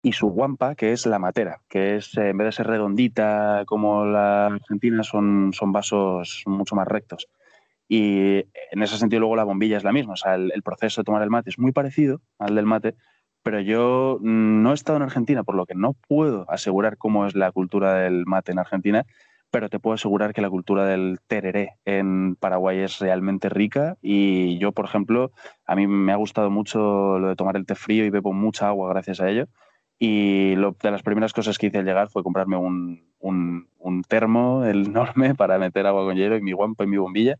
Y su guampa, que es la matera, que es, en vez de ser redondita como la argentina, son, son vasos mucho más rectos. Y en ese sentido luego la bombilla es la misma. O sea, el, proceso de tomar el mate es muy parecido al del mate, pero yo no he estado en Argentina, por lo que no puedo asegurar cómo es la cultura del mate en Argentina, pero te puedo asegurar que la cultura del tereré en Paraguay es realmente rica y yo, por ejemplo, a mí me ha gustado mucho lo de tomar el té frío y bebo mucha agua gracias a ello. Y de las primeras cosas que hice al llegar fue comprarme un, un, un termo enorme para meter agua con hielo y mi guampa y mi bombilla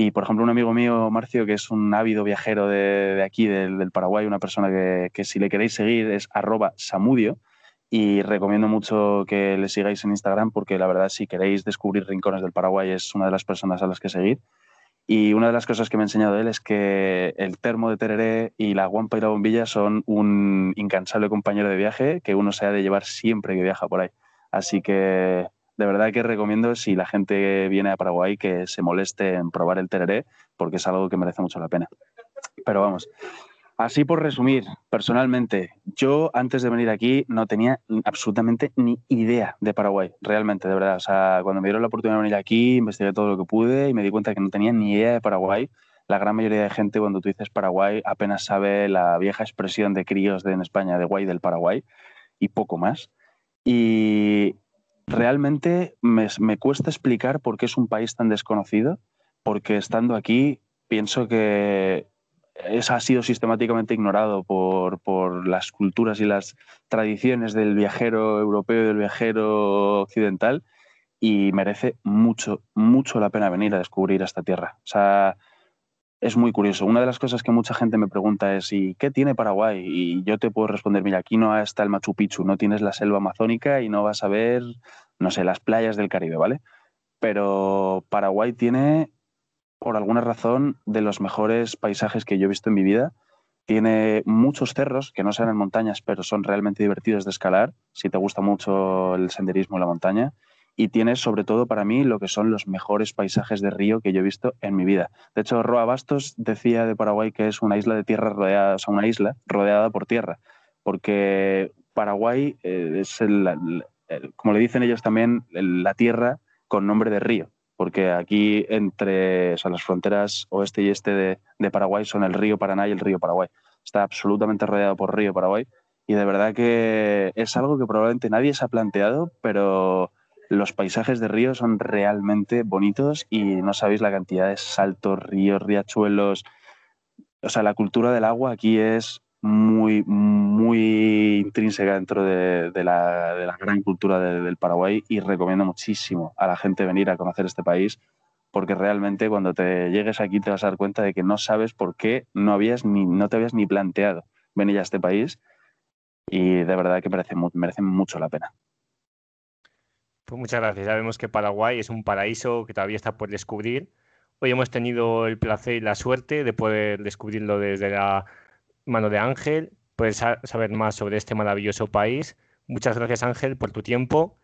y, por ejemplo, un amigo mío, Marcio, que es un ávido viajero de, aquí, del, Paraguay, una persona que, si le queréis seguir es arroba samudio. Y recomiendo mucho que le sigáis en Instagram porque la verdad si queréis descubrir rincones del Paraguay es una de las personas a las que seguir. Y una de las cosas que me ha enseñado él es que el termo de tereré y la guampa y la bombilla son un incansable compañero de viaje que uno se ha de llevar siempre que viaja por ahí. Así que de verdad que recomiendo si la gente viene a Paraguay que se moleste en probar el tereré, porque es algo que merece mucho la pena. Pero vamos, así por resumir, personalmente, yo antes de venir aquí no tenía absolutamente ni idea de Paraguay, realmente, de verdad. O sea, cuando me dieron la oportunidad de venir aquí, investigué todo lo que pude y me di cuenta que no tenía ni idea de Paraguay. La gran mayoría de gente, cuando tú dices Paraguay, apenas sabe la vieja expresión de críos de, en España de guay del Paraguay y poco más. Y, realmente me, cuesta explicar por qué es un país tan desconocido, porque estando aquí pienso que es, ha sido sistemáticamente ignorado por, las culturas y las tradiciones del viajero europeo y del viajero occidental y merece mucho, mucho la pena venir a descubrir esta tierra. O sea, es muy curioso. Una de las cosas que mucha gente me pregunta es, ¿y qué tiene Paraguay? Y yo te puedo responder, mira, aquí no está el Machu Picchu, no tienes la selva amazónica y no vas a ver, no sé, las playas del Caribe, ¿vale? Pero Paraguay tiene, por alguna razón, de los mejores paisajes que yo he visto en mi vida. Tiene muchos cerros que no sean en montañas, pero son realmente divertidos de escalar, si te gusta mucho el senderismo en la montaña y tiene sobre todo para mí lo que son los mejores paisajes de río que yo he visto en mi vida. De hecho, Roa Bastos decía de Paraguay que es una isla de tierra rodeada, o sea, una isla rodeada por tierra, porque Paraguay eh, es, el, como le dicen ellos también, la tierra con nombre de río, porque aquí entre las fronteras oeste y este de, de Paraguay son el río Paraná y el río Paraguay. Está absolutamente rodeado por río Paraguay y de verdad que es algo que probablemente nadie se ha planteado, pero los paisajes de río son realmente bonitos y no sabéis la cantidad de saltos, ríos, riachuelos. O sea, la cultura del agua aquí es muy, muy intrínseca dentro de, la, gran cultura del Paraguay y recomiendo muchísimo a la gente venir a conocer este país porque realmente cuando te llegues aquí te vas a dar cuenta de que no sabes por qué no, habías ni, no te habías ni planteado venir a este país y de verdad que merece, merece mucho la pena. Pues muchas gracias. Ya vemos que Paraguay es un paraíso que todavía está por descubrir. Hoy hemos tenido el placer y la suerte de poder descubrirlo desde la mano de Ángel, poder saber más sobre este maravilloso país. Muchas gracias Ángel por tu tiempo.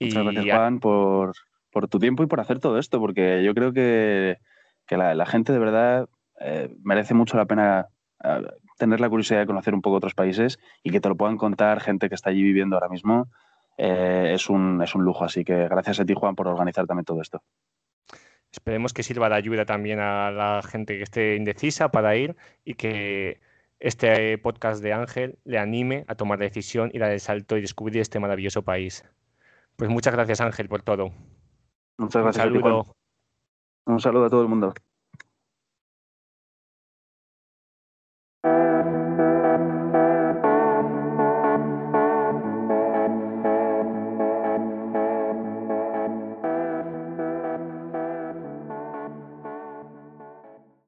Muchas gracias Juan por, por, tu tiempo y por hacer todo esto, porque yo creo que, que la, gente de verdad eh, merece mucho la pena eh, tener la curiosidad de conocer un poco otros países y que te lo puedan contar gente que está allí viviendo ahora mismo. Eh, es, un, es un lujo. Así que gracias a ti, Juan, por organizar también todo esto. Esperemos que sirva de ayuda también a la gente que esté indecisa para ir y que este podcast de Ángel le anime a tomar la decisión, ir al salto y descubrir este maravilloso país. Pues muchas gracias Ángel por todo. Muchas gracias. Un saludo. Un saludo a todo el mundo.